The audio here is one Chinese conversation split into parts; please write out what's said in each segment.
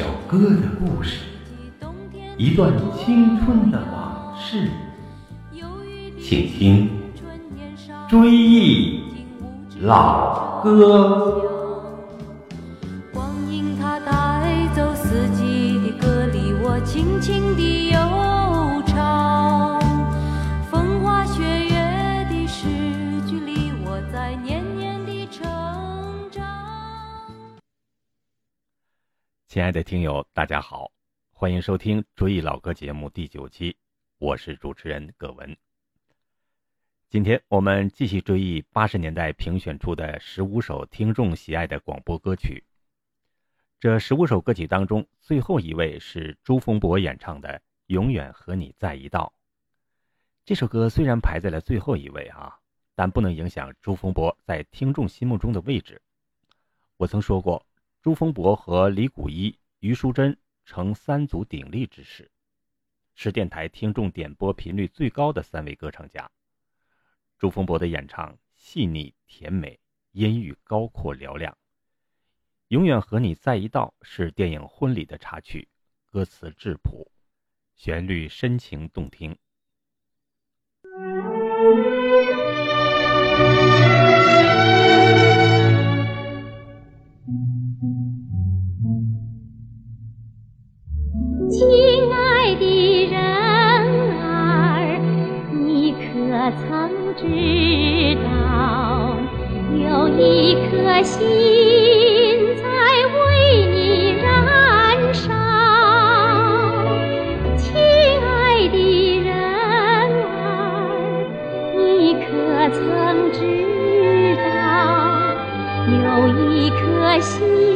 首歌的故事，一段青春的往事，请听《追忆老歌》。亲爱的听友，大家好，欢迎收听《追忆老歌》节目第九期，我是主持人葛文。今天我们继续追忆八十年代评选出的十五首听众喜爱的广播歌曲。这十五首歌曲当中，最后一位是朱逢博演唱的《永远和你在一道》。这首歌虽然排在了最后一位啊，但不能影响朱逢博在听众心目中的位置。我曾说过，朱逢博和李谷一、余淑珍成三足鼎立之势，是电台听众点播频率最高的三位歌唱家。朱逢博的演唱细腻甜美，音域高阔嘹亮。永远和你在一道是电影《婚礼》的插曲，歌词质朴，旋律深情动听。爱的人儿，你可曾知道，有一颗心在为你燃烧？亲爱的人儿，你可曾知道，有一颗心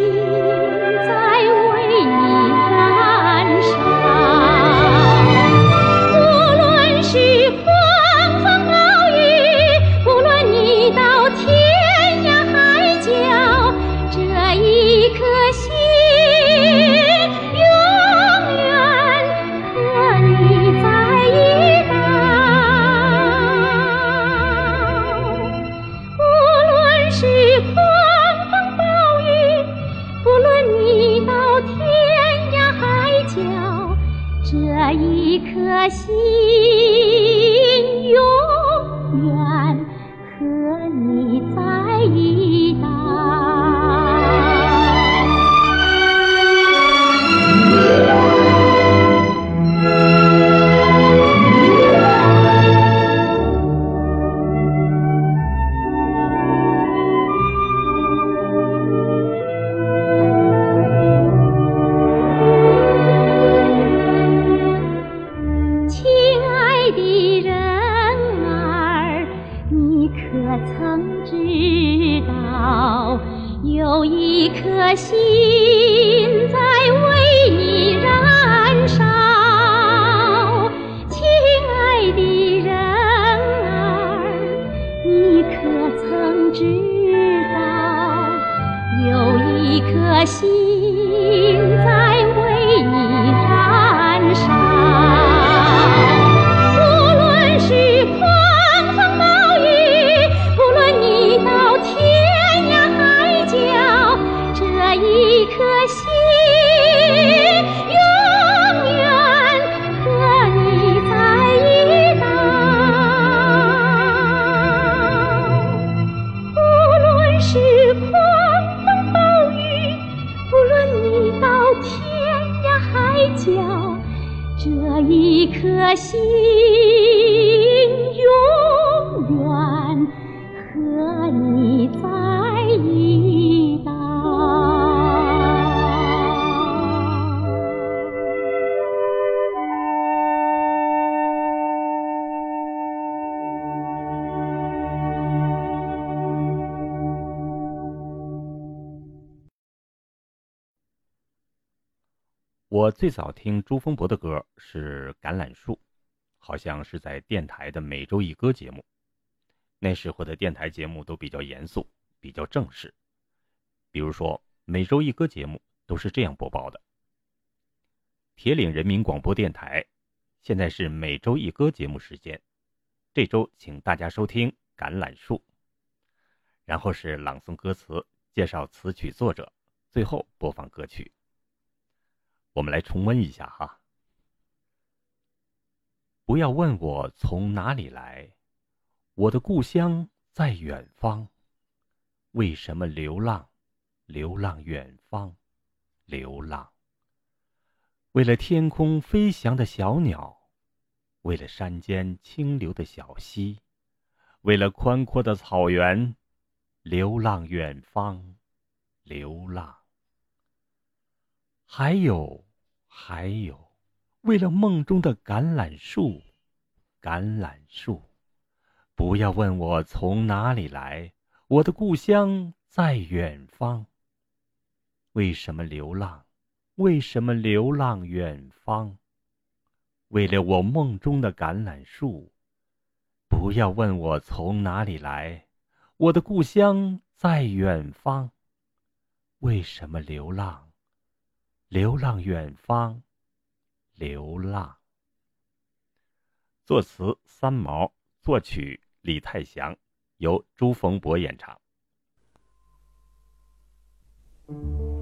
我最早听朱逢博的歌是《橄榄树》，好像是在电台的每周一歌节目。那时候的电台节目都比较严肃，比较正式。比如说每周一歌节目都是这样播报的：铁岭人民广播电台，现在是每周一歌节目时间。这周请大家收听《橄榄树》，然后是朗诵歌词，介绍词曲作者，最后播放歌曲。我们来重温一下哈。不要问我从哪里来，我的故乡在远方。为什么流浪？流浪远方，流浪。为了天空飞翔的小鸟，为了山间清流的小溪，为了宽阔的草原，流浪远方，流浪。还有，还有，为了梦中的橄榄树，橄榄树。不要问我从哪里来，我的故乡在远方。为什么流浪？为什么流浪远方？为了我梦中的橄榄树。不要问我从哪里来，我的故乡在远方。为什么流浪？流浪远方，流浪。作词三毛，作曲李泰祥，由朱逢博演唱。《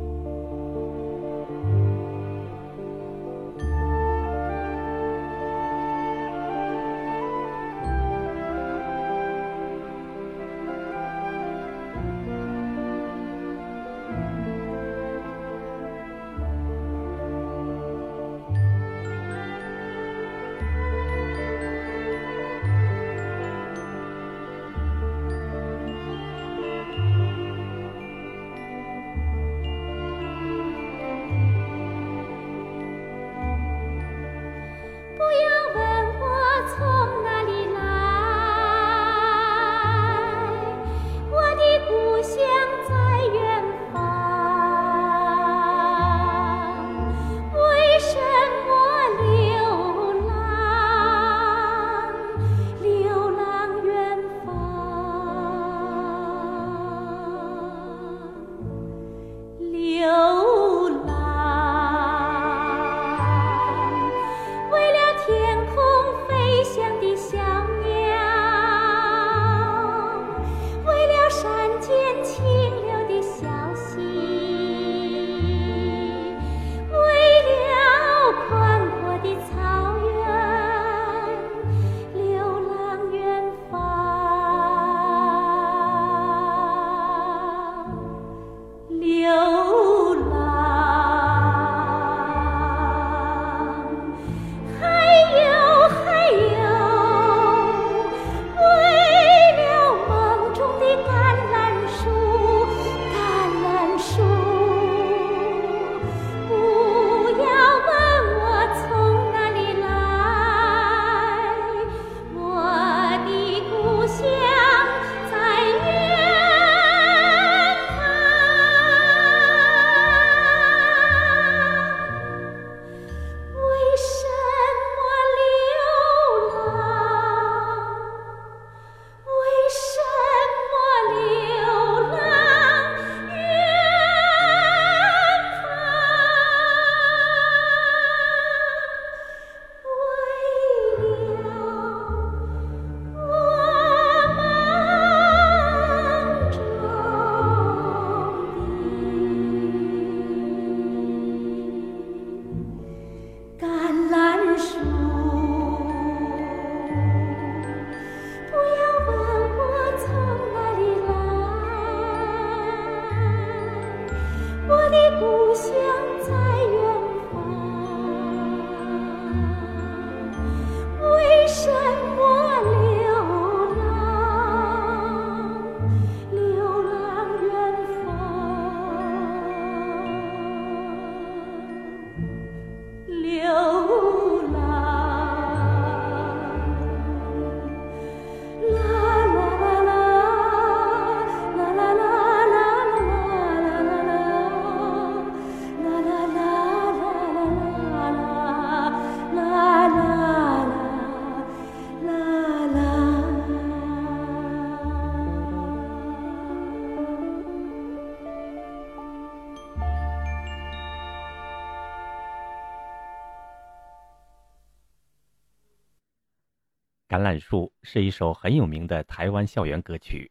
是一首很有名的台湾校园歌曲，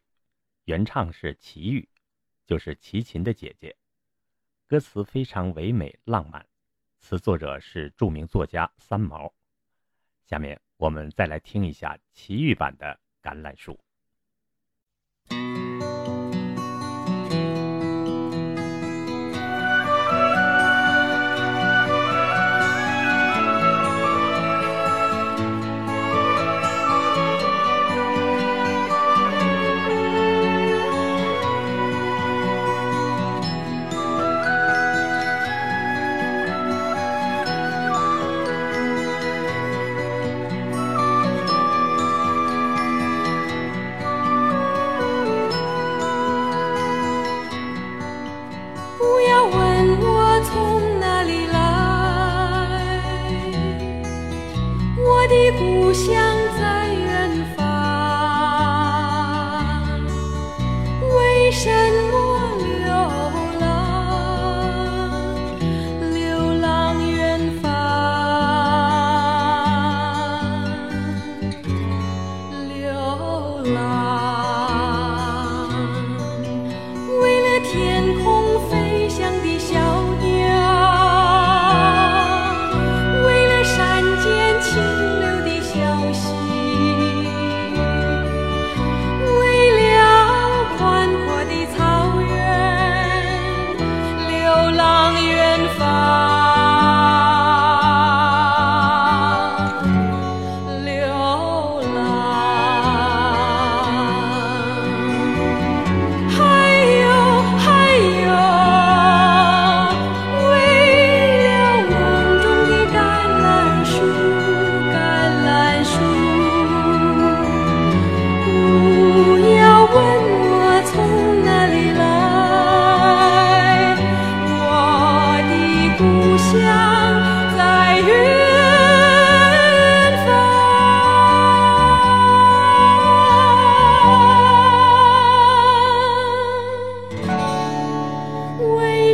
原唱是齐豫，就是齐秦的姐姐。歌词非常唯美浪漫，词作者是著名作家三毛。下面我们再来听一下齐豫版的《橄榄树》。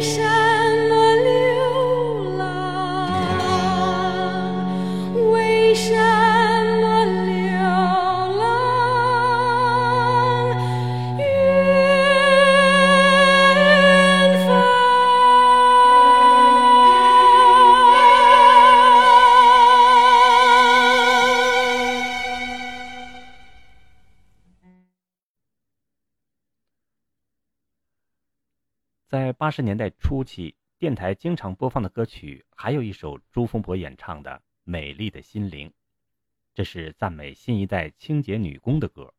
在十年代初期，电台经常播放的歌曲还有一首朱峰博演唱的《美丽的心灵》，这是赞美新一代清洁女工的歌，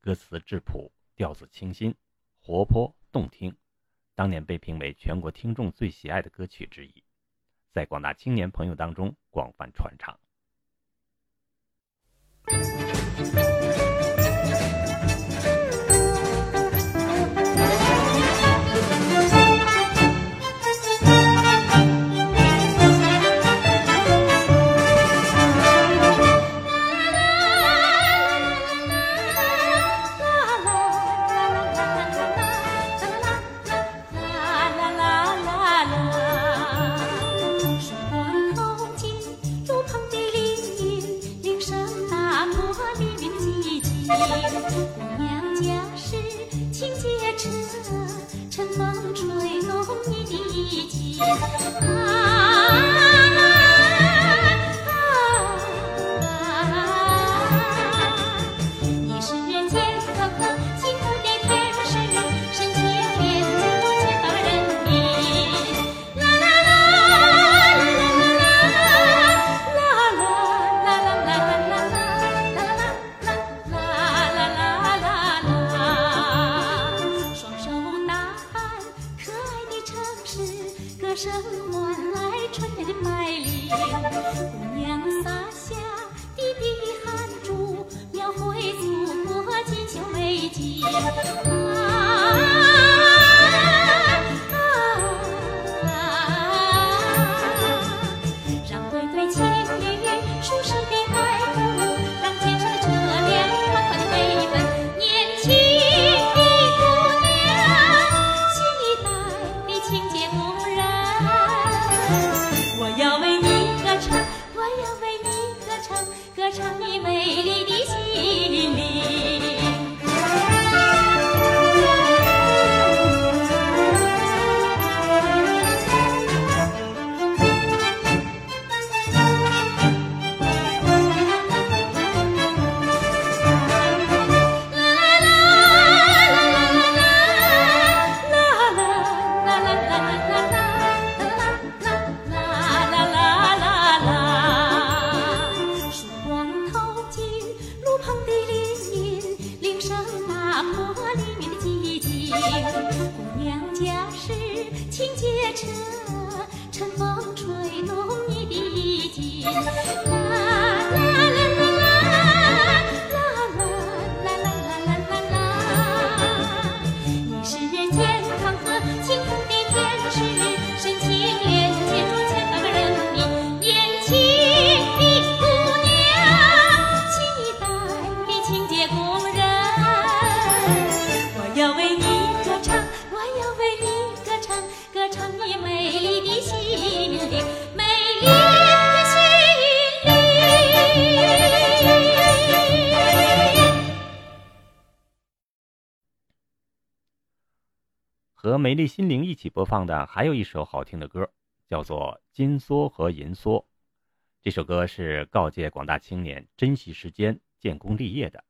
歌词质朴，调子清新，活泼动听，当年被评为全国听众最喜爱的歌曲之一，在广大青年朋友当中广泛传唱。和美丽心灵一起播放的还有一首好听的歌，叫做《金梭和银梭》。这首歌是告诫广大青年珍惜时间、建功立业的，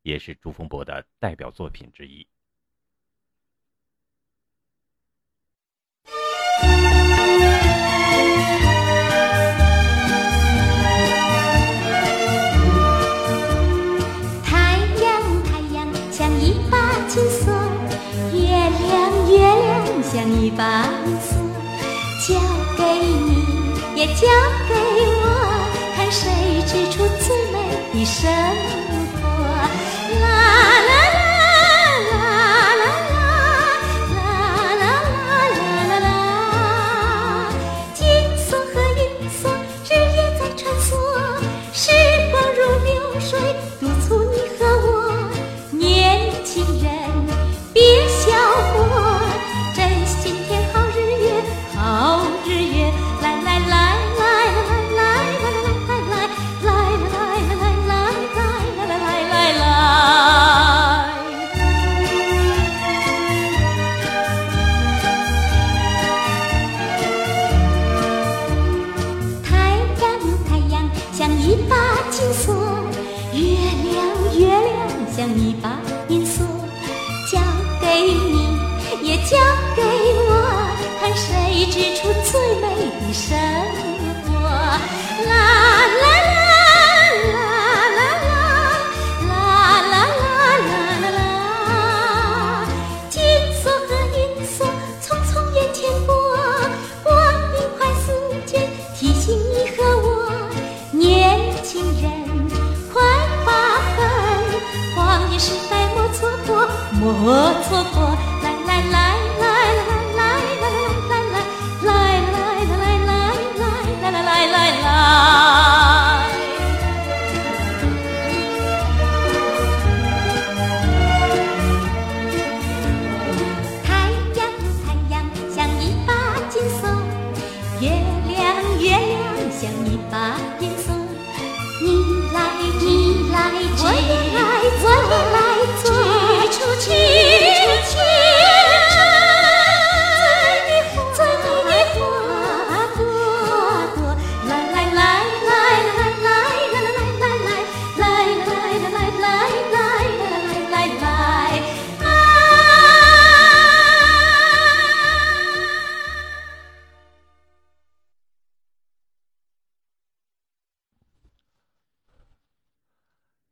也是朱峰博的代表作品之一。把银锁交给你，也交给我，看谁织出最美的生活。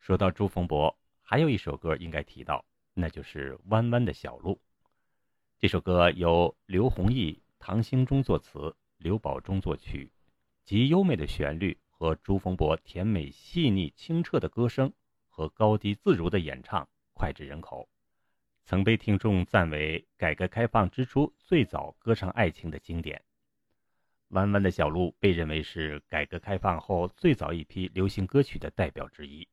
说到朱逢博，还有一首歌应该提到，那就是《弯弯的小路》。这首歌由刘弘毅、唐兴中作词，刘宝中作曲，极优美的旋律和朱逢博甜美细腻清澈的歌声和高低自如的演唱脍炙人口，曾被听众赞为改革开放之初最早歌唱爱情的经典。《弯弯的小路》被认为是改革开放后最早一批流行歌曲的代表之一。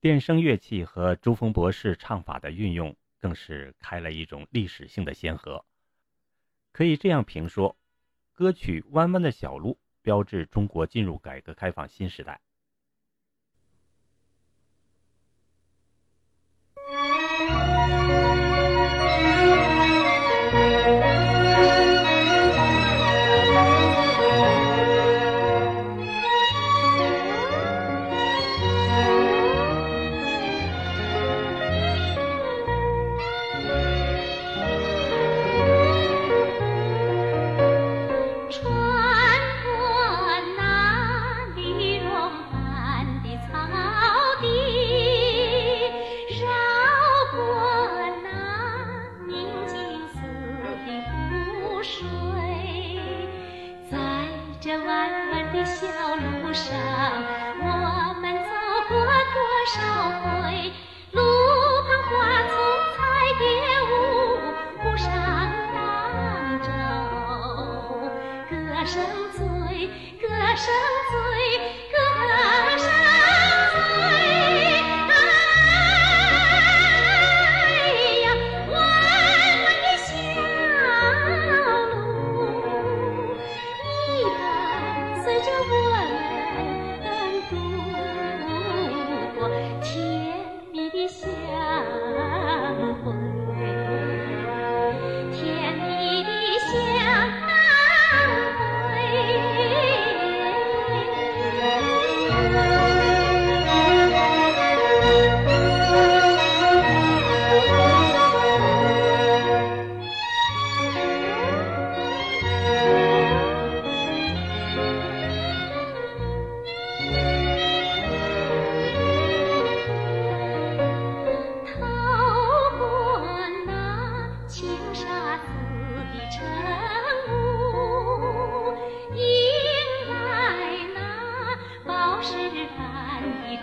电声乐器和朱峰博士唱法的运用，更是开了一种历史性的先河。可以这样评说，歌曲《弯弯的小路》标志中国进入改革开放新时代。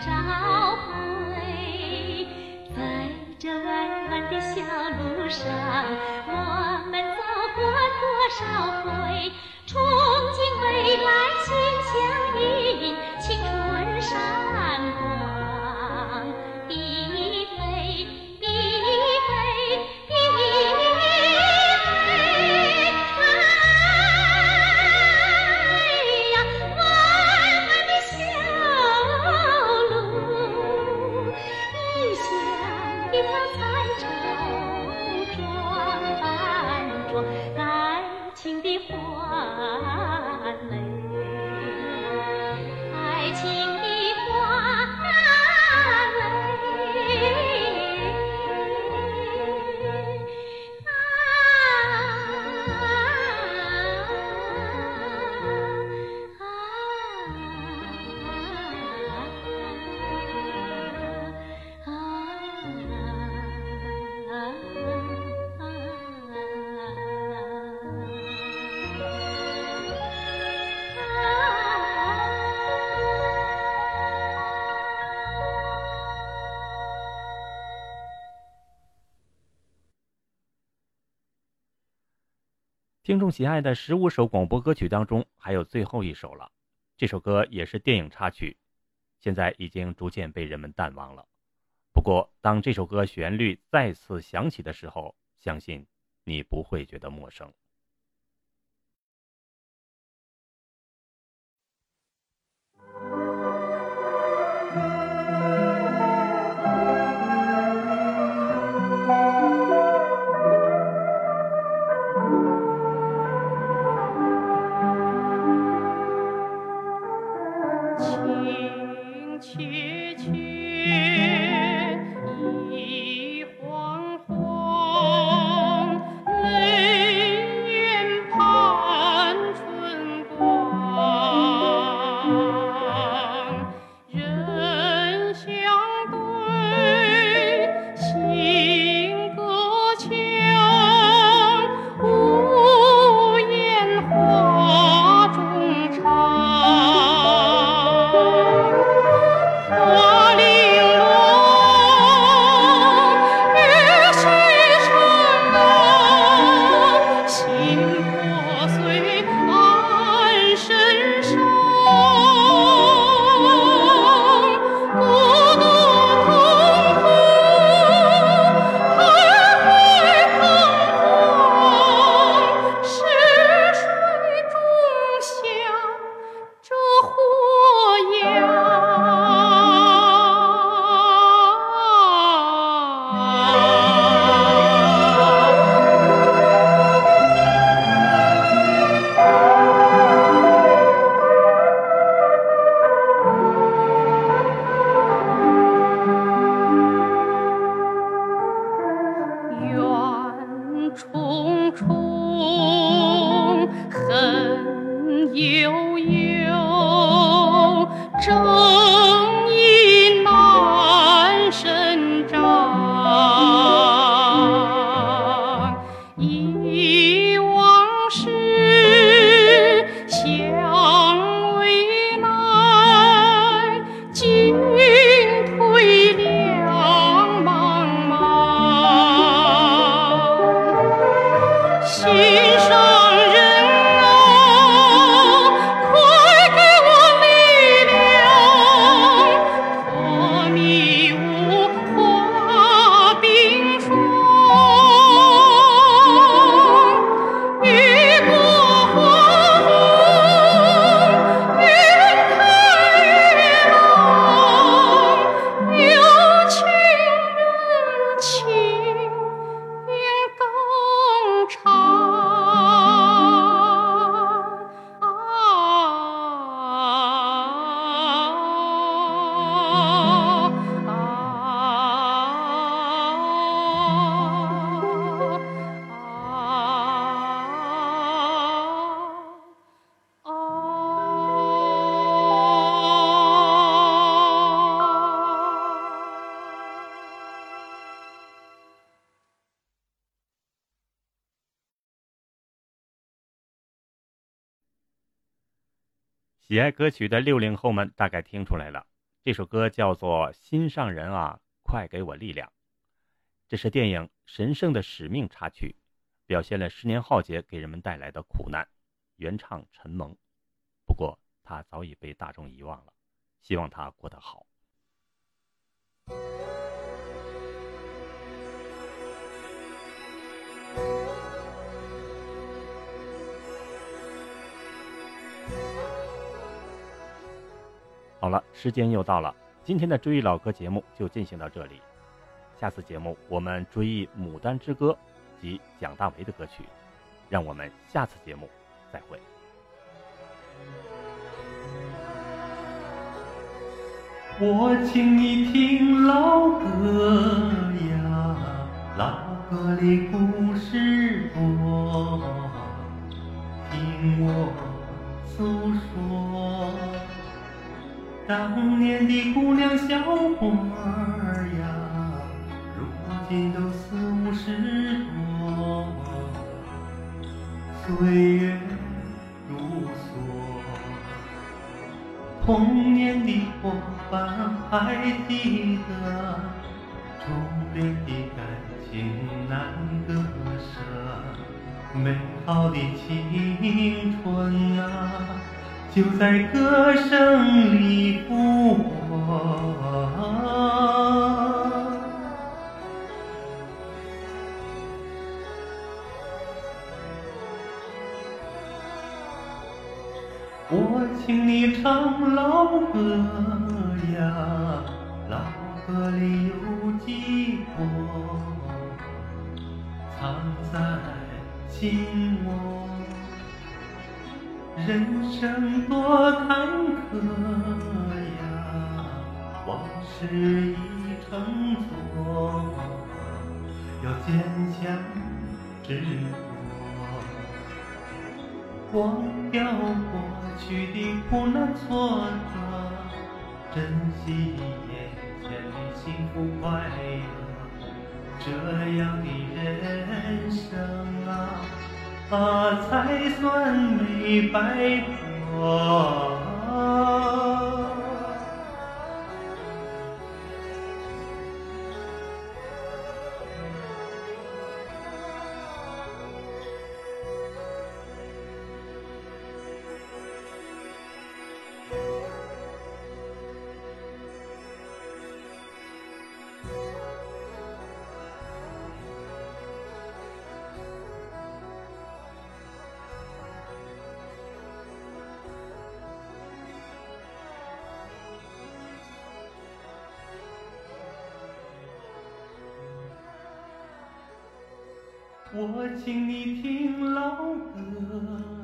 朝晖，在这弯弯的小路上，我们走过多少回？憧憬未来，心。听众喜爱的十五首广播歌曲当中，还有最后一首了。这首歌也是电影插曲，现在已经逐渐被人们淡忘了。不过，当这首歌旋律再次响起的时候，相信你不会觉得陌生。喜爱歌曲的六零后们大概听出来了，这首歌叫做《心上人啊，快给我力量》。这是电影《神圣的使命》插曲，表现了十年浩劫给人们带来的苦难。原唱陈蒙，不过他早已被大众遗忘了。希望他过得好。好了，时间又到了，今天的追忆老歌节目就进行到这里。下次节目我们追忆《牡丹之歌》及蒋大为的歌曲，让我们下次节目再会。我请你听老歌呀，老歌里故事多，听我诉说。当年的姑娘小伙儿呀，如今都四五十多，岁月如梭，童年的伙伴还记得，初恋的感情难割舍，美好的青春啊。就在歌声里复活。我请你唱老歌呀，老歌里有寄托，藏在心窝。人生多坎坷呀，往事已成错，要坚强执着，忘掉过去的苦难挫折，珍惜眼前的幸福快乐，这样的人生啊。啊，才算没白活。我请你听老歌。